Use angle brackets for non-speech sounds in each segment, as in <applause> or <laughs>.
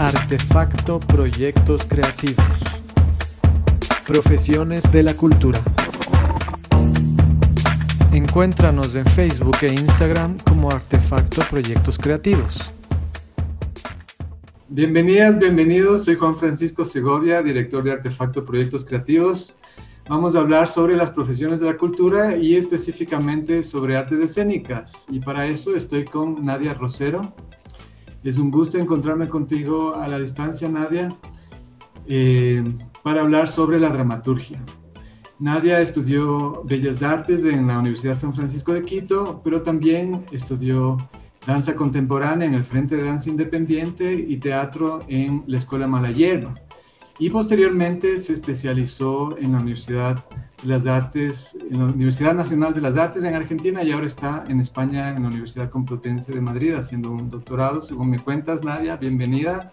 Artefacto Proyectos Creativos. Profesiones de la Cultura. Encuéntranos en Facebook e Instagram como Artefacto Proyectos Creativos. Bienvenidas, bienvenidos. Soy Juan Francisco Segovia, director de Artefacto Proyectos Creativos. Vamos a hablar sobre las profesiones de la cultura y específicamente sobre artes escénicas. Y para eso estoy con Nadia Rosero. Es un gusto encontrarme contigo a la distancia, Nadia, eh, para hablar sobre la dramaturgia. Nadia estudió Bellas Artes en la Universidad San Francisco de Quito, pero también estudió danza contemporánea en el Frente de Danza Independiente y teatro en la Escuela Malayerba y posteriormente se especializó en la Universidad las Artes, en la Universidad Nacional de las Artes en Argentina y ahora está en España en la Universidad Complutense de Madrid haciendo un doctorado, según me cuentas, Nadia, bienvenida.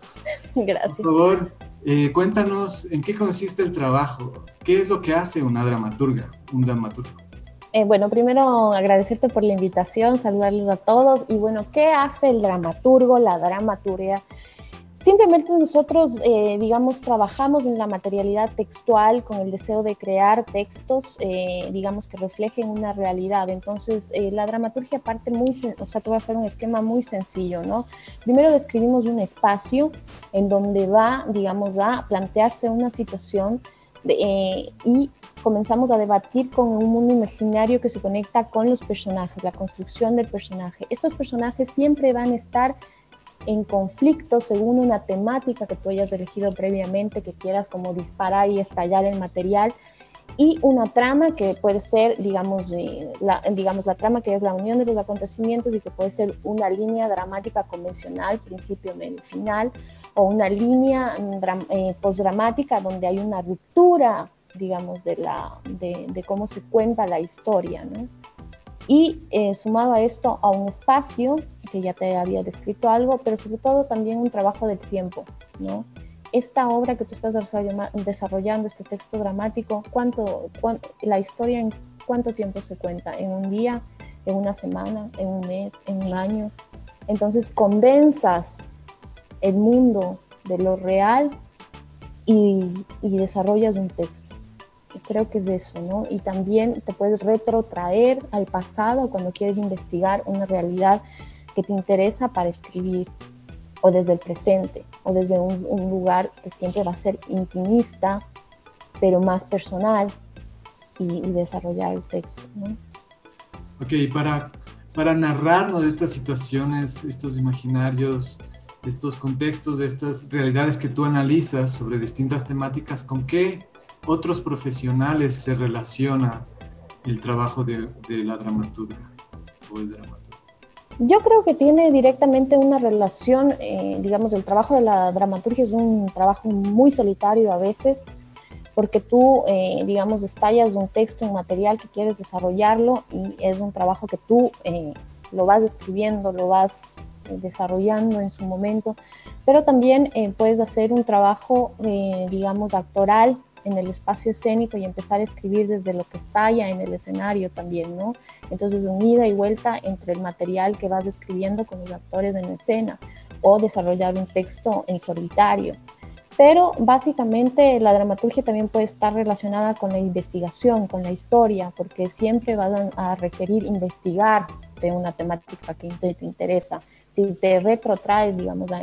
Gracias. Por favor, eh, cuéntanos en qué consiste el trabajo, qué es lo que hace una dramaturga, un dramaturgo. Eh, bueno, primero agradecerte por la invitación, saludarles a todos y bueno, ¿qué hace el dramaturgo, la dramaturgia? Simplemente nosotros, eh, digamos, trabajamos en la materialidad textual con el deseo de crear textos, eh, digamos, que reflejen una realidad. Entonces, eh, la dramaturgia parte muy, o sea, te voy a hacer un esquema muy sencillo, ¿no? Primero describimos un espacio en donde va, digamos, a plantearse una situación y comenzamos a debatir con un mundo imaginario que se conecta con los personajes, la construcción del personaje. Estos personajes siempre van a estar en conflicto según una temática que tú hayas elegido previamente, que quieras como disparar y estallar el material, y una trama que puede ser, digamos, la, digamos, la trama que es la unión de los acontecimientos y que puede ser una línea dramática convencional, principio, medio, final, o una línea eh, postdramática donde hay una ruptura, digamos, de, la, de, de cómo se cuenta la historia, ¿no? Y eh, sumado a esto, a un espacio, que ya te había descrito algo, pero sobre todo también un trabajo del tiempo, ¿no? Esta obra que tú estás desarrollando, este texto dramático, ¿cuánto, la historia en cuánto tiempo se cuenta? ¿En un día? ¿En una semana? ¿En un mes? ¿En un año? Entonces condensas el mundo de lo real y, y desarrollas un texto creo que es eso, ¿no? Y también te puedes retrotraer al pasado cuando quieres investigar una realidad que te interesa para escribir, o desde el presente, o desde un, lugar que siempre va a ser intimista, pero más personal, y, desarrollar el texto, ¿no? Ok, para, para narrarnos estas situaciones, estos imaginarios, estos contextos, de estas realidades que tú analizas sobre distintas temáticas, ¿con qué otros profesionales se relaciona el trabajo de, la dramaturga o el dramaturgo? Yo creo que tiene directamente una relación, eh, digamos, el trabajo de la dramaturgia es un trabajo muy solitario a veces, porque tú, eh, digamos, estallas un texto, un material que quieres desarrollarlo y es un trabajo que tú eh, lo vas escribiendo, lo vas desarrollando en su momento, pero también puedes hacer un trabajo, digamos, actoral en el espacio escénico y empezar a escribir desde lo que estalla en el escenario también, ¿no? Entonces, un ida y vuelta entre el material que vas escribiendo con los actores en escena o desarrollar un texto en solitario. Pero básicamente la dramaturgia también puede estar relacionada con la investigación, con la historia, porque siempre van a requerir investigar de una temática que te, interesa. Si te retrotraes, digamos, a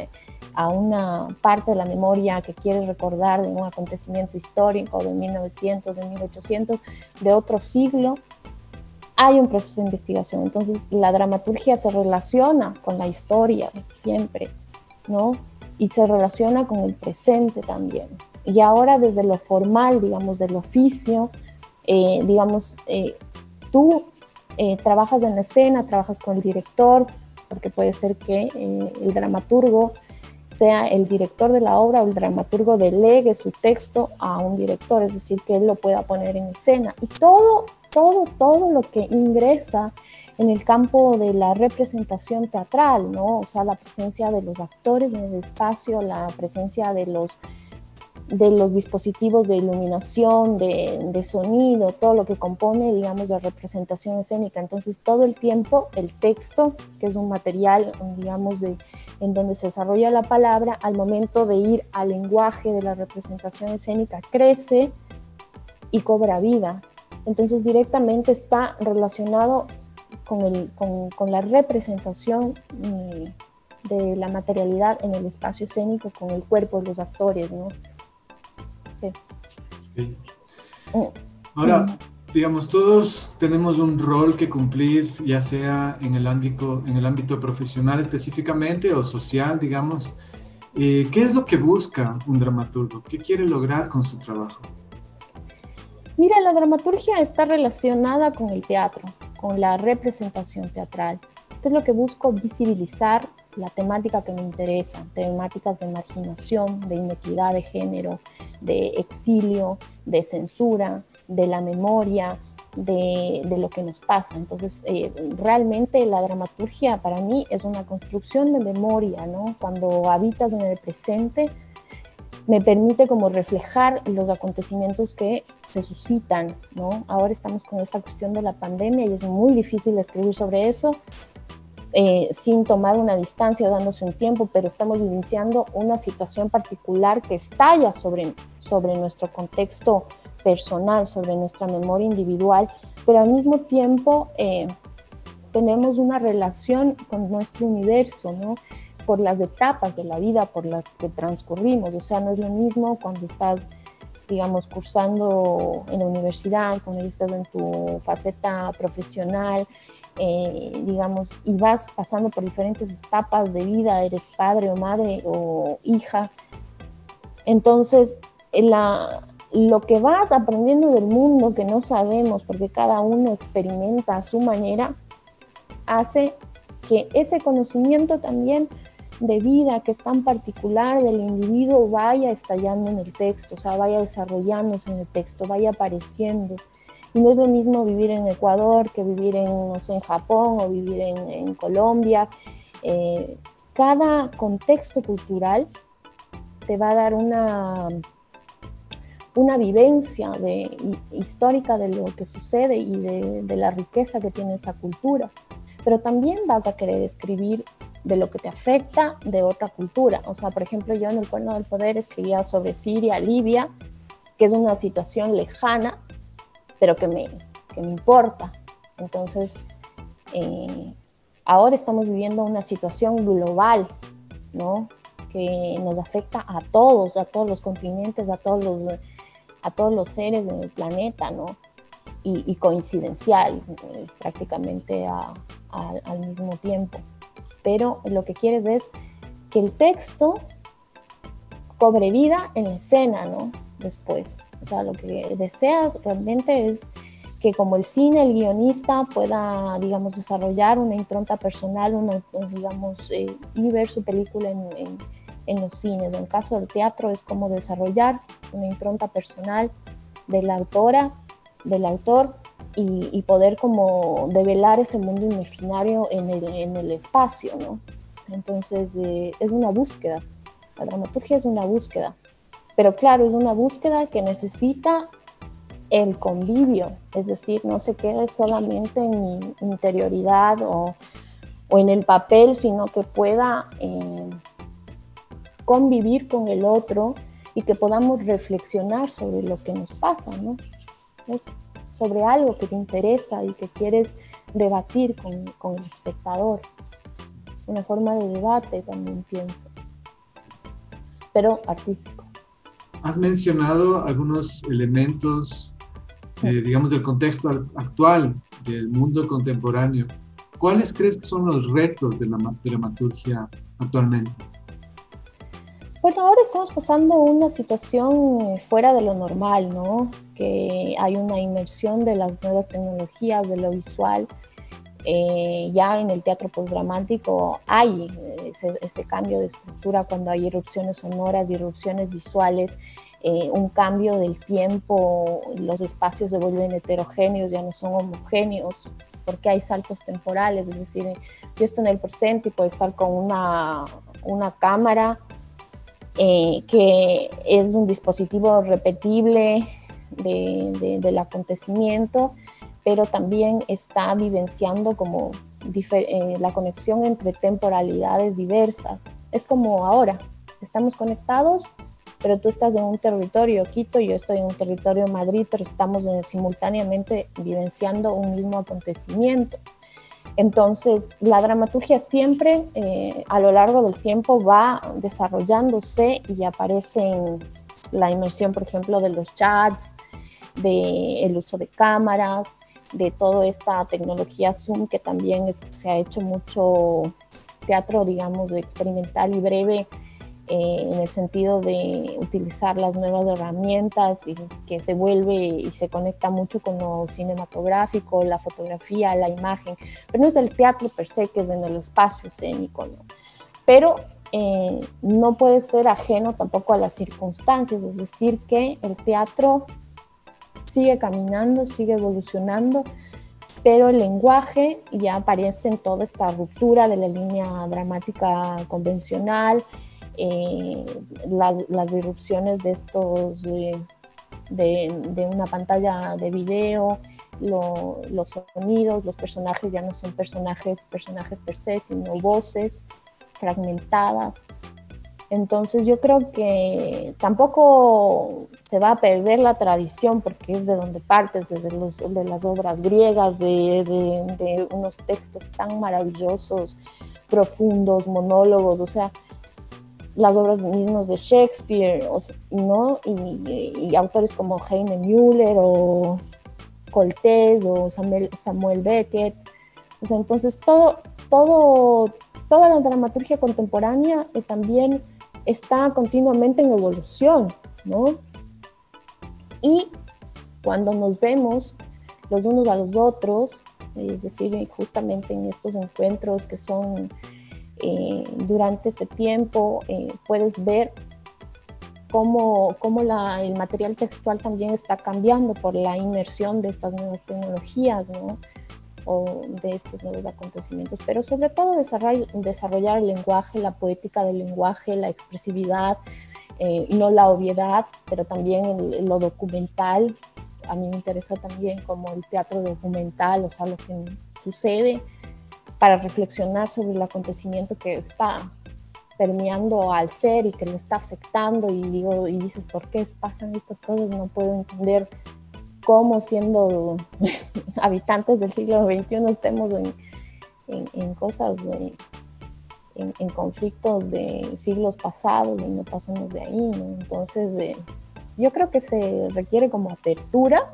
una parte de la memoria que quieres recordar de un acontecimiento histórico de 1900, de 1800, de otro siglo, hay un proceso de investigación. Entonces, la dramaturgia se relaciona con la historia siempre, ¿no? Y se relaciona con el presente también. Y ahora desde lo formal, digamos, del oficio, eh, digamos, eh, tú eh, trabajas en la escena, trabajas con el director, porque puede ser que el dramaturgo sea el director de la obra o el dramaturgo delegue su texto a un director, es decir, que él lo pueda poner en escena. Y todo, todo, todo lo que ingresa en el campo de la representación teatral, ¿no? O sea, la presencia de los actores en el espacio, la presencia de los de los dispositivos de iluminación, de, de, sonido, todo lo que compone, digamos, la representación escénica. Entonces, todo el tiempo el texto, que es un material, digamos, de, en donde se desarrolla la palabra, al momento de ir al lenguaje de la representación escénica, crece y cobra vida. Entonces directamente está relacionado con, el, con, la representación mm, de la materialidad en el espacio escénico, con el cuerpo de los actores, ¿no? Mm. Ahora, digamos, todos tenemos un rol que cumplir, ya sea en el ámbito, en el ámbito profesional específicamente o social, digamos. Eh, ¿Qué es lo que busca un dramaturgo? ¿Qué quiere lograr con su trabajo? Mira, la dramaturgia está relacionada con el teatro, con la representación teatral. ¿Qué es lo que busco? Visibilizar la temática que me interesa, temáticas de marginación, de inequidad de género, de exilio, de censura, de la memoria, de, lo que nos pasa. Entonces, eh, realmente la dramaturgia para mí es una construcción de memoria, ¿no? Cuando habitas en el presente, me permite como reflejar los acontecimientos que se suscitan, ¿no? Ahora estamos con esta cuestión de la pandemia y es muy difícil escribir sobre eso eh, sin tomar una distancia o dándose un tiempo, pero estamos vivenciando una situación particular que estalla sobre, sobre nuestro contexto personal, sobre nuestra memoria individual, pero al mismo tiempo eh, tenemos una relación con nuestro universo, ¿no? Por las etapas de la vida por las que transcurrimos. O sea, no es lo mismo cuando estás, digamos, cursando en la universidad, cuando estás en tu faceta profesional, eh, digamos, y vas pasando por diferentes etapas de vida, eres padre o madre o hija. Entonces, la, lo que vas aprendiendo del mundo que no sabemos, porque cada uno experimenta a su manera, hace que ese conocimiento también de vida que es tan particular del individuo vaya estallando en el texto, o sea, vaya desarrollándose en el texto, vaya apareciendo. Y no es lo mismo vivir en Ecuador que vivir en, en Japón o vivir en, Colombia. Eh, cada contexto cultural te va a dar una una vivencia de, histórica de lo que sucede y de, la riqueza que tiene esa cultura. Pero también vas a querer escribir de lo que te afecta de otra cultura. O sea, por ejemplo, yo en El Cuerno del Poder escribía sobre Siria, Libia, que es una situación lejana, pero que me, que me importa. Entonces, eh, ahora estamos viviendo una situación global, ¿no? Que nos afecta a todos, a todos los continentes, a todos los a todos los seres en el planeta, ¿no? Y, coincidencial eh, prácticamente al mismo tiempo. Pero lo que quieres es que el texto cobre vida en escena, ¿no? Después. O sea, lo que deseas realmente es que como el cine, el guionista pueda, digamos, desarrollar una impronta personal, una, digamos, eh, y ver su película en en los cines. En el caso del teatro es como desarrollar una impronta personal de la autora, del autor y, poder como develar ese mundo imaginario en el, en el espacio, ¿no? Entonces eh, es una búsqueda, la dramaturgia es una búsqueda, pero claro, es una búsqueda que necesita el convivio, es decir, no se quede solamente en interioridad o, o en el papel, sino que pueda... Eh, convivir con el otro y que podamos reflexionar sobre lo que nos pasa, ¿no? Es sobre algo que te interesa y que quieres debatir con, con el espectador. Una forma de debate también pienso, pero artístico. Has mencionado algunos elementos, eh, digamos, del contexto actual, del mundo contemporáneo. ¿Cuáles crees que son los retos de la dramaturgia actualmente? Bueno, ahora estamos pasando una situación eh, fuera de lo normal, ¿no? Que hay una inmersión de las nuevas tecnologías, de lo visual. Eh, ya en el teatro postdramático hay eh, ese, cambio de estructura cuando hay erupciones sonoras, irrupciones visuales, un cambio del tiempo, los espacios se vuelven heterogéneos, ya no son homogéneos, porque hay saltos temporales, es decir, yo estoy en el presente y puedo estar con una, una cámara eh, que es un dispositivo repetible del acontecimiento, pero también está vivenciando como eh, la conexión entre temporalidades diversas. Es como ahora, estamos conectados, pero tú estás en un territorio Quito, yo estoy en un territorio Madrid, pero estamos simultáneamente vivenciando un mismo acontecimiento. Entonces, la dramaturgia siempre eh, a lo largo del tiempo va desarrollándose y aparece la inmersión, por ejemplo, de los chats, del uso de cámaras, de toda esta tecnología Zoom, que también se ha hecho mucho teatro, digamos, experimental y breve eh, en el sentido de utilizar las nuevas herramientas y que se vuelve y se conecta mucho con lo cinematográfico, la fotografía, la imagen, pero no es el teatro per se que es en el espacio escénico, ¿no? Pero eh, no puede ser ajeno tampoco a las circunstancias, es decir, que el teatro sigue caminando, sigue evolucionando, pero el lenguaje ya aparece en toda esta ruptura de la línea dramática convencional, eh, las, las, irrupciones de estos, de, de, una pantalla de video, los sonidos, los personajes ya no son personajes, personajes per se, sino voces fragmentadas. Entonces yo creo que tampoco se va a perder la tradición porque es de donde partes, desde de las obras griegas, de, unos textos tan maravillosos, profundos, monólogos, o sea, las obras mismas de Shakespeare, ¿no? Y, autores como Heine Müller o Coltés o Samuel, Samuel Beckett. O sea, entonces todo, todo, toda la dramaturgia contemporánea eh, también está continuamente en evolución, ¿no? Y cuando nos vemos los unos a los otros, es decir, justamente en estos encuentros que son eh, durante este tiempo, eh, puedes ver cómo, cómo la, el material textual también está cambiando por la inmersión de estas nuevas tecnologías, ¿no? O de estos nuevos acontecimientos, pero sobre todo desarrollar, el lenguaje, la poética del lenguaje, la expresividad, eh, no la obviedad, pero también lo documental. A mí me interesa también como el teatro documental, o sea, lo que sucede para reflexionar sobre el acontecimiento que está permeando al ser y que le está afectando y digo y dices por qué pasan estas cosas no puedo entender cómo siendo <laughs> habitantes del siglo XXI estemos en, en, cosas, en, conflictos de siglos pasados y no pasemos de ahí. Entonces, eh, yo creo que se requiere como apertura,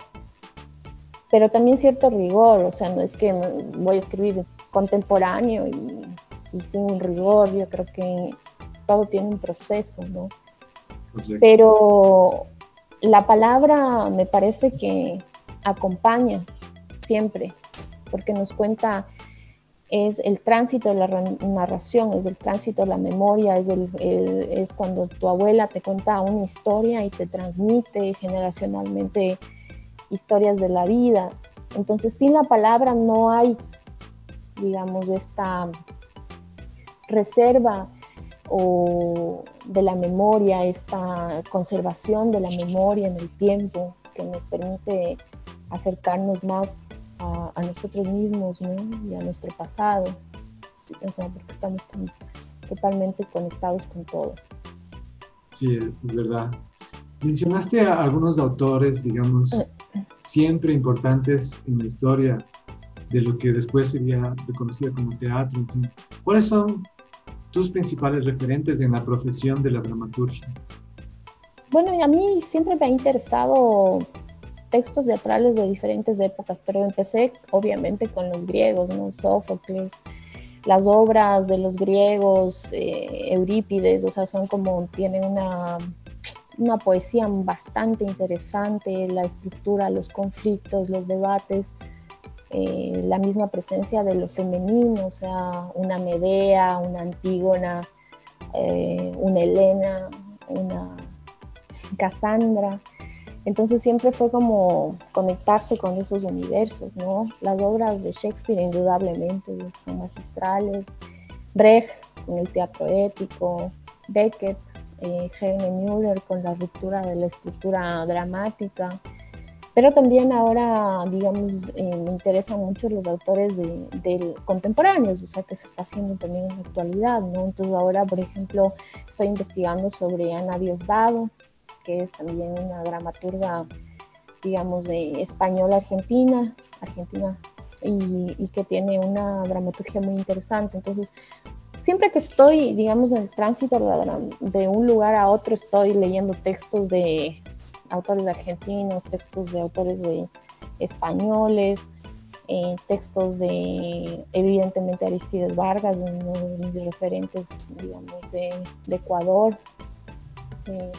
pero también cierto rigor, o sea, no es que voy a escribir contemporáneo y, y sin un rigor, yo creo que todo tiene un proceso, ¿no? Pero la palabra me parece que acompaña siempre, porque nos cuenta, es el tránsito de la narración, es el tránsito de la memoria, es, el, es cuando tu abuela te cuenta una historia y te transmite generacionalmente historias de la vida. Entonces, sin la palabra no hay, digamos, esta reserva o de la memoria, esta conservación de la memoria en el tiempo que nos permite acercarnos más a, nosotros mismos y a nuestro pasado, o sea, porque estamos totalmente conectados con todo. Sí, es verdad. Mencionaste a algunos autores, digamos, siempre importantes en la historia de lo que después sería reconocido como teatro. ¿Cuáles son tus principales referentes en la profesión de la dramaturgia? Bueno, a mí siempre me ha interesado textos teatrales de diferentes épocas, pero empecé obviamente con los griegos, ¿no? Sófocles, las obras de los griegos, eh, Eurípides, o sea, son como, tienen una, una poesía bastante interesante, la estructura, los conflictos, los debates. Eh, la misma presencia de lo femenino, o sea, una Medea, una Antígona, eh, una Helena, una Cassandra. Entonces siempre fue como conectarse con esos universos, ¿no? Las obras de Shakespeare indudablemente son magistrales, Brecht con el teatro épico, Beckett, eh, Heine Müller con la ruptura de la estructura dramática, pero también ahora, digamos, eh, me interesan mucho los autores de, contemporáneos, o sea, que se está haciendo también en la actualidad, ¿no? Entonces ahora, por ejemplo, estoy investigando sobre Ana Diosdado, que es también una dramaturga, digamos, de española argentina, argentina, y, que tiene una dramaturgia muy interesante. Entonces, siempre que estoy, digamos, en el tránsito de un lugar a otro, estoy leyendo textos de autores argentinos, textos de autores de españoles, eh, textos de, evidentemente, Aristides Vargas, uno de mis referentes, digamos, de, Ecuador. Eh,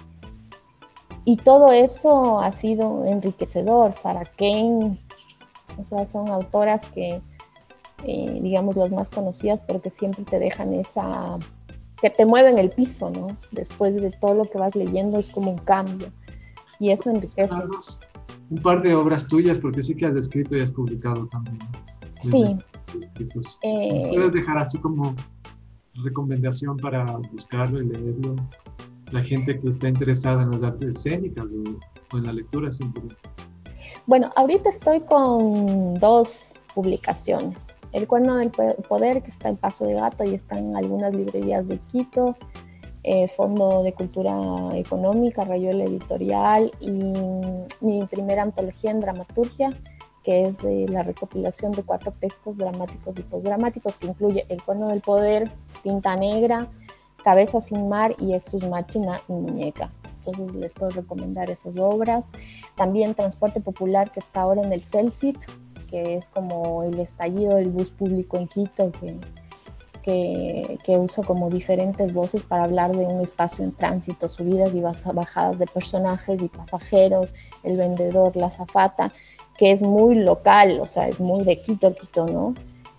y todo eso ha sido enriquecedor. Sarah Kane, o sea, son autoras que, eh, digamos, las más conocidas, pero que siempre te dejan esa, que te mueven el piso, ¿no? Después de todo lo que vas leyendo es como un cambio y eso enriquece. Un par de obras tuyas, porque sí que has escrito y has publicado también. Sí. Eh, ¿Puedes dejar así como recomendación para buscarlo y leerlo? La gente que está interesada en las artes escénicas o, en la lectura simplemente. Bueno, ahorita estoy con dos publicaciones. El Cuerno del Poder, que está en Paso de Gato y está en algunas librerías de Quito. Eh, Fondo de Cultura Económica, Rayuela Editorial y mi primera antología en dramaturgia, que es la recopilación de cuatro textos dramáticos y postdramáticos, que incluye El Cuerno del Poder, Tinta Negra, Cabeza sin Mar y Exus Machina y Muñeca. Entonces les puedo recomendar esas obras. También Transporte Popular, que está ahora en el CELCIT, que es como el estallido del bus público en Quito, que que, uso como diferentes voces para hablar de un espacio en tránsito, subidas y bajadas de personajes y pasajeros, el vendedor, la zafata, que es muy local, o sea, es muy de Quito, Quito, ¿no?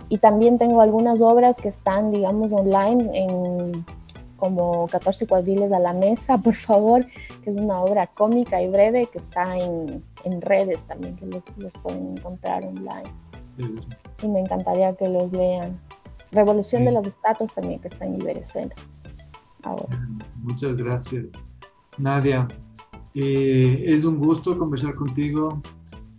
Y también tengo algunas obras que están, digamos, online en como 14 cuadriles a la mesa, <laughs> por favor, que es una obra cómica y breve que está en, en redes también, que los, los, pueden encontrar online. Y me encantaría que los lean. Revolución de las estatuas también que está en Iberecena. Ahora. Muchas gracias. Nadia, eh, es un gusto conversar contigo.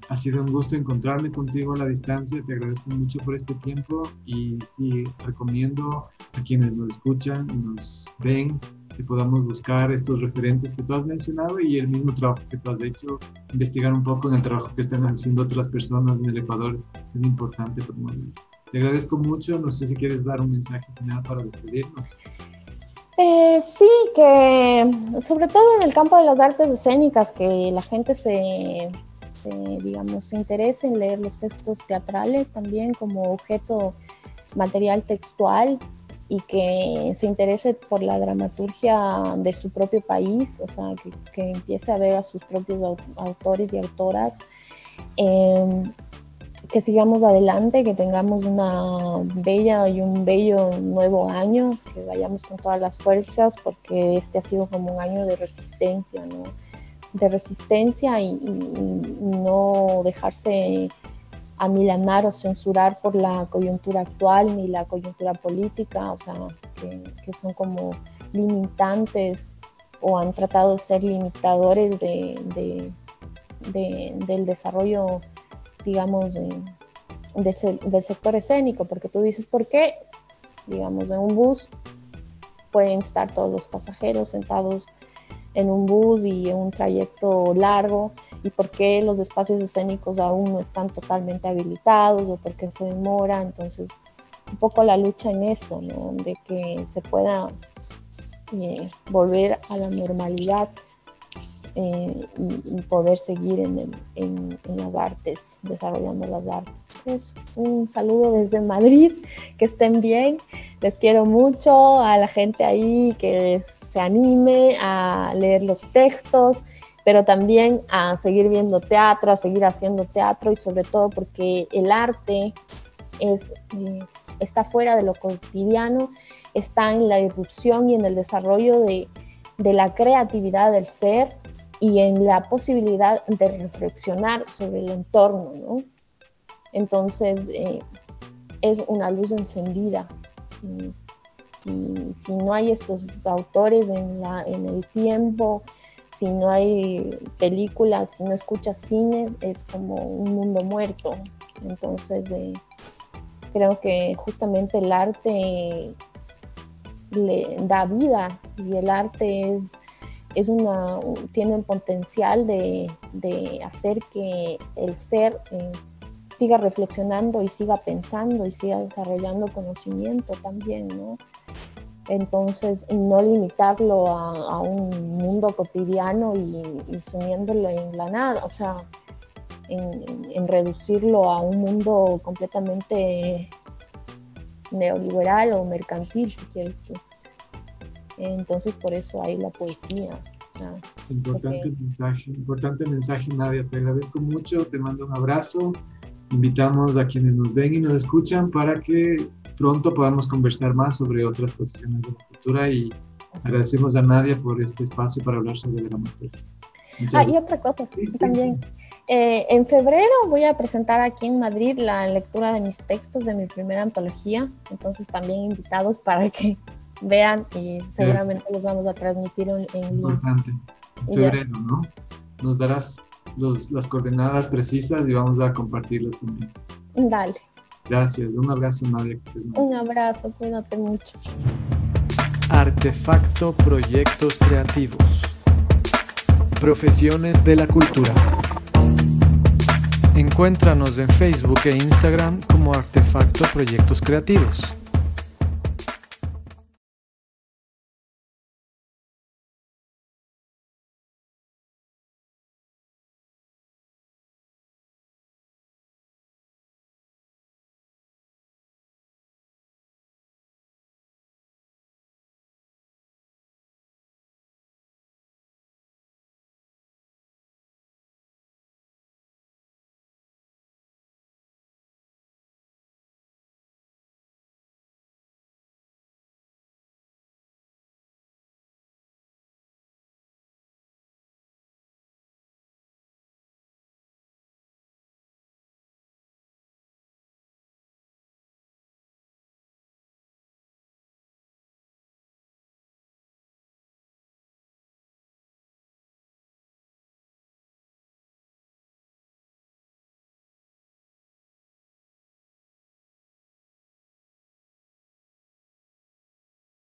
Ha sido un gusto encontrarme contigo a la distancia. Te agradezco mucho por este tiempo y sí, recomiendo a quienes nos escuchan y nos ven que podamos buscar estos referentes que tú has mencionado y el mismo trabajo que tú has hecho, investigar un poco en el trabajo que están haciendo otras personas en el Ecuador. Es importante promoverlo. Te agradezco mucho. No sé si quieres dar un mensaje final para despedirnos. Eh, sí, que sobre todo en el campo de las artes escénicas, que la gente se, digamos, se interese en leer los textos teatrales también como objeto material textual y que se interese por la dramaturgia de su propio país, o sea, que, empiece a ver a sus propios autores y autoras. Eh, que sigamos adelante, que tengamos una bella y un bello nuevo año, que vayamos con todas las fuerzas, porque este ha sido como un año de resistencia, ¿no? De resistencia y, no dejarse amilanar o censurar por la coyuntura actual ni la coyuntura política, o sea, que, son como limitantes o han tratado de ser limitadores de, del desarrollo digamos, del sector escénico, porque tú dices, ¿por qué? Digamos, en un bus pueden estar todos los pasajeros sentados en un bus y en un trayecto largo, y por qué los espacios escénicos aún no están totalmente habilitados o por qué se demora. Entonces, un poco la lucha en eso, de que se pueda eh, volver a la normalidad eh, y, poder seguir en, en, las artes, desarrollando las artes. Pues, un saludo desde Madrid, <laughs> que estén bien, les quiero mucho, a la gente ahí que se anime a leer los textos, pero también a seguir viendo teatro, a seguir haciendo teatro y sobre todo porque el arte es, está fuera de lo cotidiano, está en la irrupción y en el desarrollo de, de la creatividad del ser y en la posibilidad de reflexionar sobre el entorno, ¿no? Entonces, eh, es una luz encendida. Y, si no hay estos autores en, el tiempo si no hay películas, si no escuchas cine, es como un mundo muerto. Entonces, eh, creo que justamente el arte le da vida y el arte es, es una, tiene el potencial de, hacer que el ser eh, siga reflexionando y siga pensando y siga desarrollando conocimiento también, ¿no? Entonces, no limitarlo a, un mundo cotidiano y, y, sumiéndolo en la nada, o sea, en, reducirlo a un mundo completamente neoliberal o mercantil, si quieres tú. Entonces, por eso hay la poesía. importante mensaje, importante mensaje, Nadia. Te agradezco mucho, te mando un abrazo. Invitamos a quienes nos ven y nos escuchan para que pronto podamos conversar más sobre otras posiciones de la cultura y agradecemos a Nadia por este espacio para hablar sobre la dramaturgia. Ah, y otra cosa también. Eh, en febrero voy a presentar aquí en Madrid la lectura de mis textos de mi primera antología, entonces también invitados para que vean y seguramente los vamos a transmitir en, en Importante. En febrero, ¿no? Nos darás las coordenadas precisas y vamos a compartirlas también. Dale. Gracias. Un abrazo, Nadia. Un abrazo, cuídate mucho. Artefacto Proyectos Creativos. Profesiones de la Cultura. Encuéntranos en Facebook e Instagram como Artefacto Proyectos Creativos.